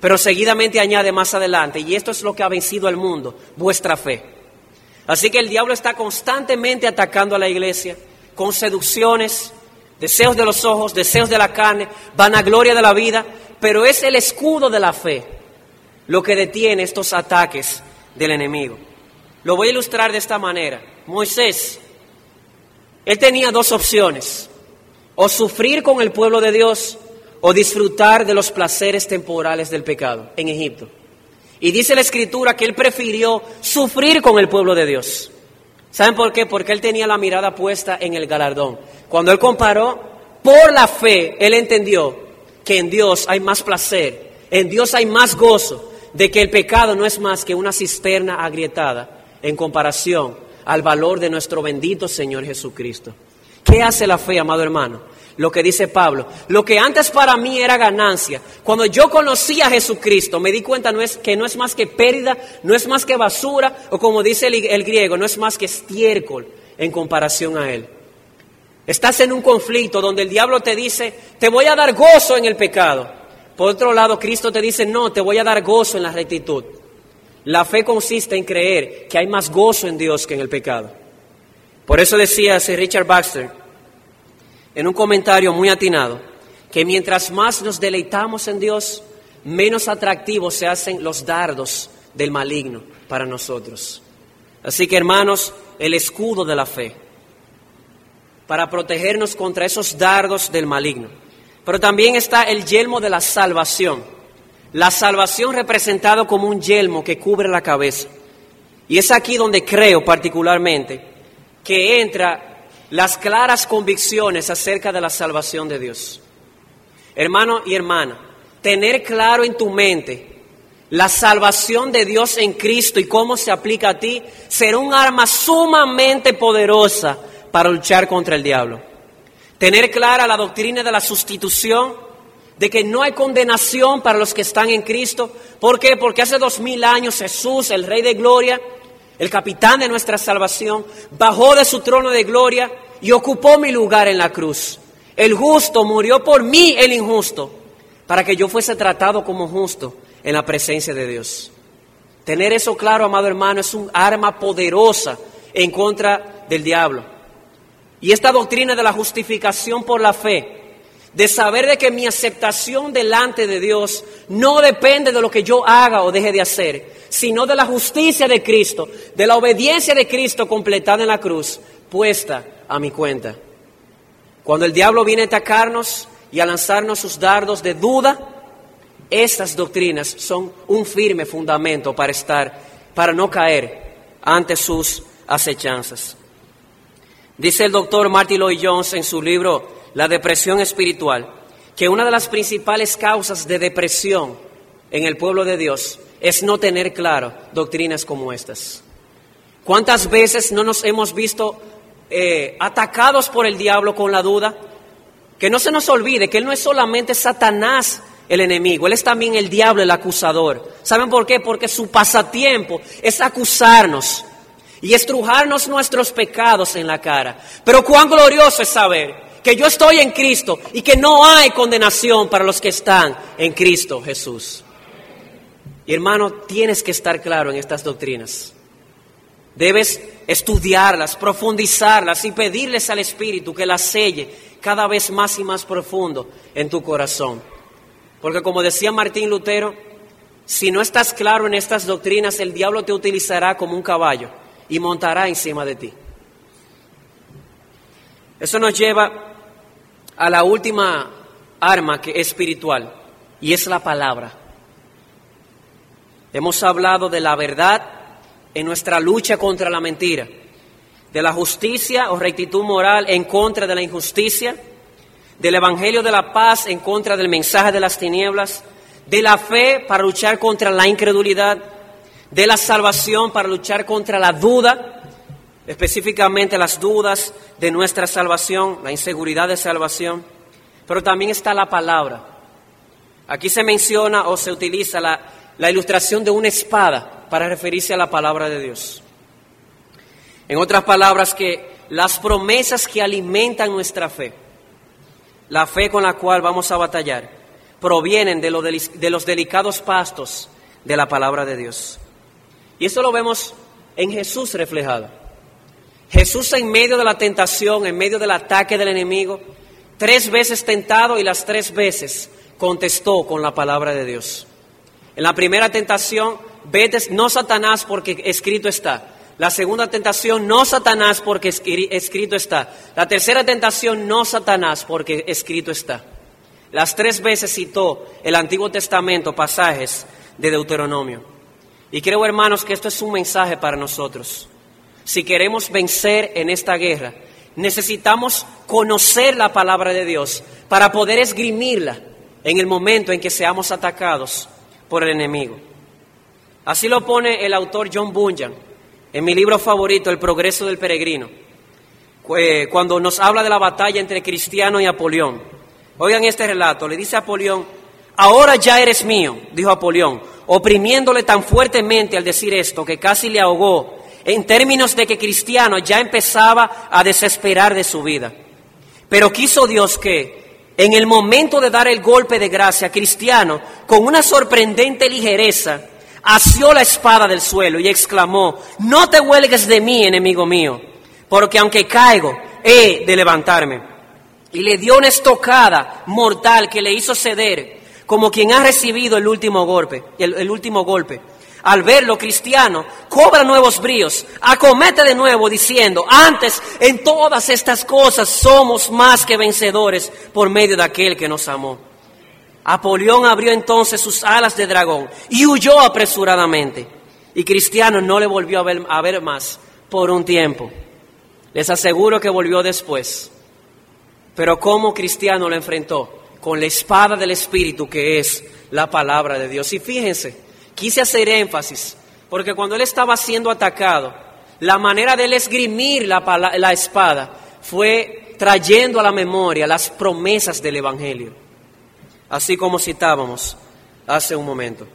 Speaker 1: Pero seguidamente añade más adelante, y esto es lo que ha vencido al mundo, vuestra fe. Así que el diablo está constantemente atacando a la iglesia con seducciones, deseos de los ojos, deseos de la carne, vanagloria de la vida, pero es el escudo de la fe lo que detiene estos ataques del enemigo. Lo voy a ilustrar de esta manera. Moisés él tenía dos opciones, o sufrir con el pueblo de Dios o disfrutar de los placeres temporales del pecado en Egipto. Y dice la escritura que él prefirió sufrir con el pueblo de Dios. ¿Saben por qué? Porque él tenía la mirada puesta en el galardón. Cuando él comparó, por la fe, él entendió que en Dios hay más placer, en Dios hay más gozo, de que el pecado no es más que una cisterna agrietada en comparación al valor de nuestro bendito Señor Jesucristo. ¿Qué hace la fe, amado hermano? Lo que dice Pablo, lo que antes para mí era ganancia, cuando yo conocí a Jesucristo, me di cuenta no es, que no es más que pérdida, no es más que basura, o como dice el, el griego, no es más que estiércol en comparación a Él. Estás en un conflicto donde el diablo te dice, te voy a dar gozo en el pecado. Por otro lado, Cristo te dice, no, te voy a dar gozo en la rectitud. La fe consiste en creer que hay más gozo en Dios que en el pecado. Por eso decía Sir Richard Baxter en un comentario muy atinado que mientras más nos deleitamos en Dios, menos atractivos se hacen los dardos del maligno para nosotros. Así que hermanos, el escudo de la fe para protegernos contra esos dardos del maligno. Pero también está el yelmo de la salvación la salvación representado como un yelmo que cubre la cabeza. Y es aquí donde creo particularmente que entra las claras convicciones acerca de la salvación de Dios. Hermano y hermana, tener claro en tu mente la salvación de Dios en Cristo y cómo se aplica a ti será un arma sumamente poderosa para luchar contra el diablo. Tener clara la doctrina de la sustitución de que no hay condenación para los que están en Cristo. ¿Por qué? Porque hace dos mil años Jesús, el Rey de Gloria, el capitán de nuestra salvación, bajó de su trono de gloria y ocupó mi lugar en la cruz. El justo murió por mí, el injusto, para que yo fuese tratado como justo en la presencia de Dios. Tener eso claro, amado hermano, es un arma poderosa en contra del diablo. Y esta doctrina de la justificación por la fe de saber de que mi aceptación delante de Dios no depende de lo que yo haga o deje de hacer, sino de la justicia de Cristo, de la obediencia de Cristo completada en la cruz, puesta a mi cuenta. Cuando el diablo viene a atacarnos y a lanzarnos sus dardos de duda, estas doctrinas son un firme fundamento para estar, para no caer ante sus acechanzas. Dice el doctor Martin Lloyd Jones en su libro la depresión espiritual, que una de las principales causas de depresión en el pueblo de Dios es no tener claro doctrinas como estas. ¿Cuántas veces no nos hemos visto eh, atacados por el diablo con la duda? Que no se nos olvide que Él no es solamente Satanás el enemigo, Él es también el diablo, el acusador. ¿Saben por qué? Porque su pasatiempo es acusarnos y estrujarnos nuestros pecados en la cara. Pero cuán glorioso es saber que yo estoy en Cristo y que no hay condenación para los que están en Cristo Jesús. Y hermano, tienes que estar claro en estas doctrinas. Debes estudiarlas, profundizarlas y pedirles al Espíritu que las selle cada vez más y más profundo en tu corazón. Porque como decía Martín Lutero, si no estás claro en estas doctrinas, el diablo te utilizará como un caballo y montará encima de ti. Eso nos lleva a la última arma que es espiritual y es la palabra. Hemos hablado de la verdad en nuestra lucha contra la mentira, de la justicia o rectitud moral en contra de la injusticia, del evangelio de la paz en contra del mensaje de las tinieblas, de la fe para luchar contra la incredulidad, de la salvación para luchar contra la duda, específicamente las dudas de nuestra salvación, la inseguridad de salvación, pero también está la palabra. Aquí se menciona o se utiliza la, la ilustración de una espada para referirse a la palabra de Dios. En otras palabras, que las promesas que alimentan nuestra fe, la fe con la cual vamos a batallar, provienen de, los delicados pastos de la palabra de Dios. Y eso lo vemos en Jesús reflejado. Jesús en medio de la tentación, en medio del ataque del enemigo, tres veces tentado y las tres veces contestó con la palabra de Dios. En la primera tentación, vete, no Satanás porque escrito está. La segunda tentación, no Satanás porque escrito está. La tercera tentación, no Satanás porque escrito está. Las tres veces citó el Antiguo Testamento pasajes de Deuteronomio. Y creo, hermanos, que esto es un mensaje para nosotros. Si queremos vencer en esta guerra, necesitamos conocer la palabra de Dios para poder esgrimirla en el momento en que seamos atacados por el enemigo. Así lo pone el autor John Bunyan en mi libro favorito, El progreso del peregrino, cuando nos habla de la batalla entre Cristiano y Apolión. Oigan este relato, le dice Apolión, ahora ya eres mío, dijo Apolión, oprimiéndole tan fuertemente al decir esto que casi le ahogó, en términos de que Cristiano ya empezaba a desesperar de su vida. Pero quiso Dios que, en el momento de dar el golpe de gracia, Cristiano, con una sorprendente ligereza, asió la espada del suelo y exclamó, no te huelgues de mí, enemigo mío, porque aunque caigo, he de levantarme y le dio una estocada mortal que le hizo ceder, como quien ha recibido el último golpe, el, último golpe. Al verlo, cristiano cobra nuevos bríos, acomete de nuevo diciendo, antes en todas estas cosas somos más que vencedores por medio de aquel que nos amó. Apolión abrió entonces sus alas de dragón y huyó apresuradamente. Y Cristiano no le volvió a ver, a ver más por un tiempo. Les aseguro que volvió después pero como cristiano lo enfrentó con la espada del Espíritu que es la palabra de Dios. Y fíjense, quise hacer énfasis, porque cuando él estaba siendo atacado, la manera de él esgrimir la, la espada fue trayendo a la memoria las promesas del Evangelio, así como citábamos hace un momento.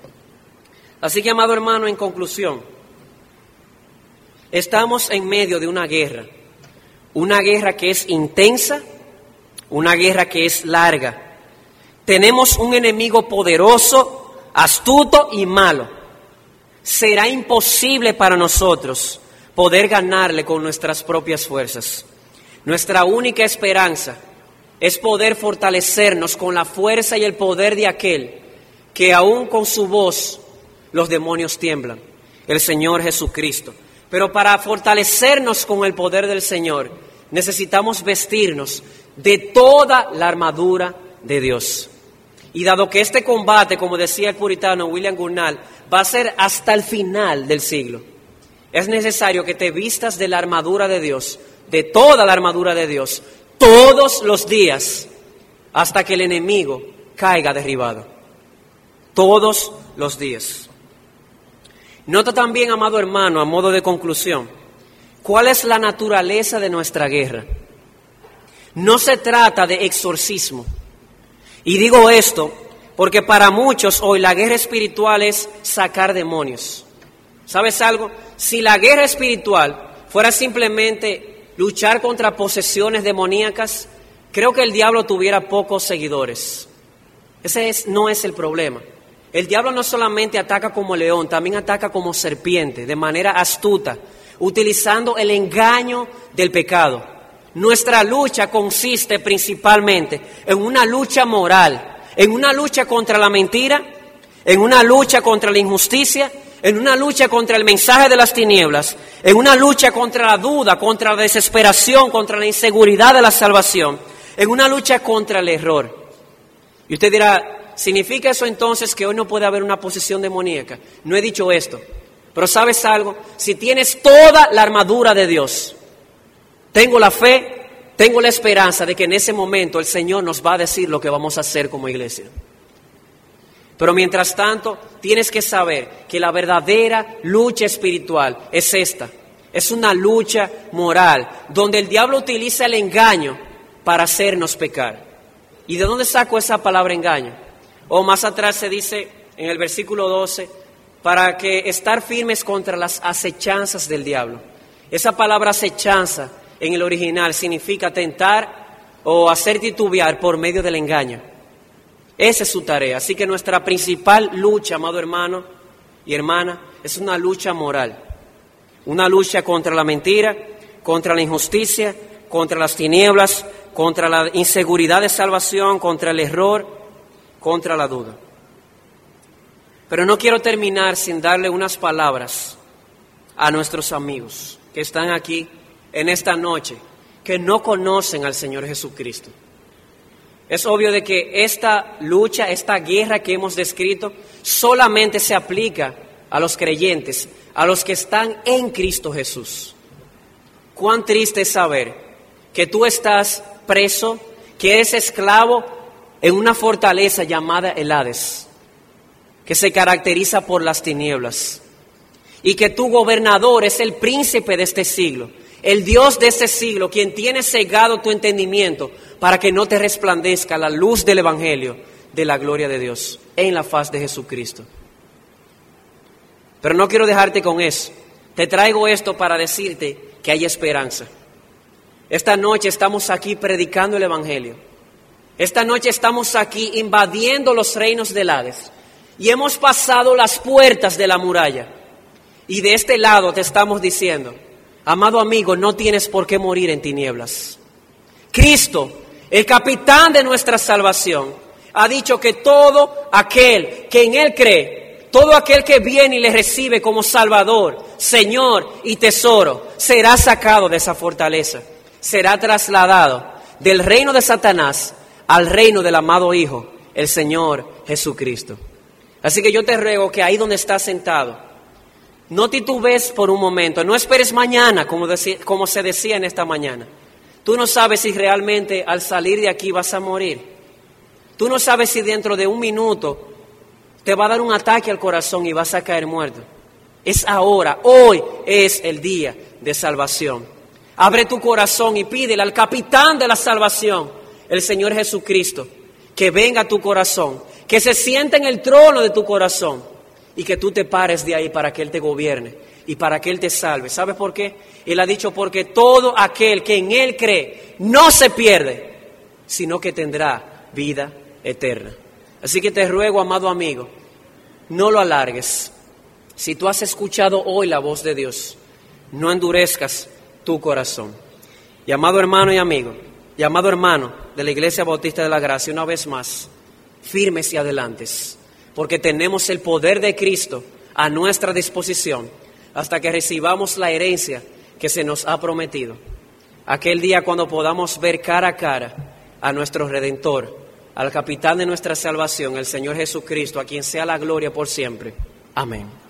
Speaker 1: Así que, amado hermano, en conclusión, estamos en medio de una guerra, una guerra que es intensa, una guerra que es larga. Tenemos un enemigo poderoso, astuto y malo. Será imposible para nosotros poder ganarle con nuestras propias fuerzas. Nuestra única esperanza es poder fortalecernos con la fuerza y el poder de aquel que aún con su voz los demonios tiemblan, el Señor Jesucristo. Pero para fortalecernos con el poder del Señor, necesitamos vestirnos de toda la armadura de Dios. Y dado que este combate, como decía el puritano William Gurnall, va a ser hasta el final del siglo, es necesario que te vistas de la armadura de Dios, de toda la armadura de Dios, todos los días, hasta que el enemigo caiga derribado. Todos los días. Nota también, amado hermano, a modo de conclusión, cuál es la naturaleza de nuestra guerra. No se trata de exorcismo. Y digo esto porque para muchos hoy la guerra espiritual es sacar demonios. ¿Sabes algo? Si la guerra espiritual fuera simplemente luchar contra posesiones demoníacas, creo que el diablo tuviera pocos seguidores. Ese es, no es el problema. El diablo no solamente ataca como león, también ataca como serpiente, de manera astuta, utilizando el engaño del pecado. Nuestra lucha consiste principalmente en una lucha moral, en una lucha contra la mentira, en una lucha contra la injusticia, en una lucha contra el mensaje de las tinieblas, en una lucha contra la duda, contra la desesperación, contra la inseguridad de la salvación, en una lucha contra el error. Y usted dirá, ¿significa eso entonces que hoy no puede haber una posición demoníaca? No he dicho esto, pero ¿sabes algo? Si tienes toda la armadura de Dios, tengo la fe, tengo la esperanza de que en ese momento el Señor nos va a decir lo que vamos a hacer como iglesia. Pero mientras tanto, tienes que saber que la verdadera lucha espiritual es esta. Es una lucha moral, donde el diablo utiliza el engaño para hacernos pecar. ¿Y de dónde saco esa palabra engaño? O más atrás se dice en el versículo 12, para que estar firmes contra las acechanzas del diablo. Esa palabra acechanza en el original significa tentar o hacer titubear por medio del engaño. Esa es su tarea. Así que nuestra principal lucha, amado hermano y hermana, es una lucha moral. Una lucha contra la mentira, contra la injusticia, contra las tinieblas, contra la inseguridad de salvación, contra el error, contra la duda. Pero no quiero terminar sin darle unas palabras a nuestros amigos que están aquí en esta noche que no conocen al Señor Jesucristo. Es obvio de que esta lucha, esta guerra que hemos descrito, solamente se aplica a los creyentes, a los que están en Cristo Jesús. Cuán triste es saber que tú estás preso, que eres esclavo en una fortaleza llamada el Hades, que se caracteriza por las tinieblas, y que tu gobernador es el príncipe de este siglo, el Dios de este siglo, quien tiene cegado tu entendimiento para que no te resplandezca la luz del Evangelio de la gloria de Dios en la faz de Jesucristo. Pero no quiero dejarte con eso. Te traigo esto para decirte que hay esperanza. Esta noche estamos aquí predicando el Evangelio. Esta noche estamos aquí invadiendo los reinos del Hades. Y hemos pasado las puertas de la muralla. Y de este lado te estamos diciendo, Amado amigo, no tienes por qué morir en tinieblas. Cristo, el capitán de nuestra salvación, ha dicho que todo aquel que en Él cree, todo aquel que viene y le recibe como Salvador, Señor y tesoro, será sacado de esa fortaleza, será trasladado del reino de Satanás al reino del amado Hijo, el Señor Jesucristo. Así que yo te ruego que ahí donde estás sentado, no titubes por un momento, no esperes mañana, como, como se decía en esta mañana. Tú no sabes si realmente al salir de aquí vas a morir. Tú no sabes si dentro de un minuto te va a dar un ataque al corazón y vas a caer muerto. Es ahora, hoy es el día de salvación. Abre tu corazón y pídele al capitán de la salvación, el Señor Jesucristo, que venga a tu corazón, que se siente en el trono de tu corazón y que tú te pares de ahí para que Él te gobierne y para que Él te salve. ¿Sabes por qué? Él ha dicho, porque todo aquel que en Él cree no se pierde, sino que tendrá vida eterna. Así que te ruego, amado amigo, no lo alargues. Si tú has escuchado hoy la voz de Dios, no endurezcas tu corazón. Y amado hermano y amigo, y amado hermano de la Iglesia Bautista de la Gracia, una vez más, firmes y adelantes porque tenemos el poder de Cristo a nuestra disposición hasta que recibamos la herencia que se nos ha prometido. Aquel día cuando podamos ver cara a cara a nuestro Redentor, al capitán de nuestra salvación, el Señor Jesucristo, a quien sea la gloria por siempre. Amén.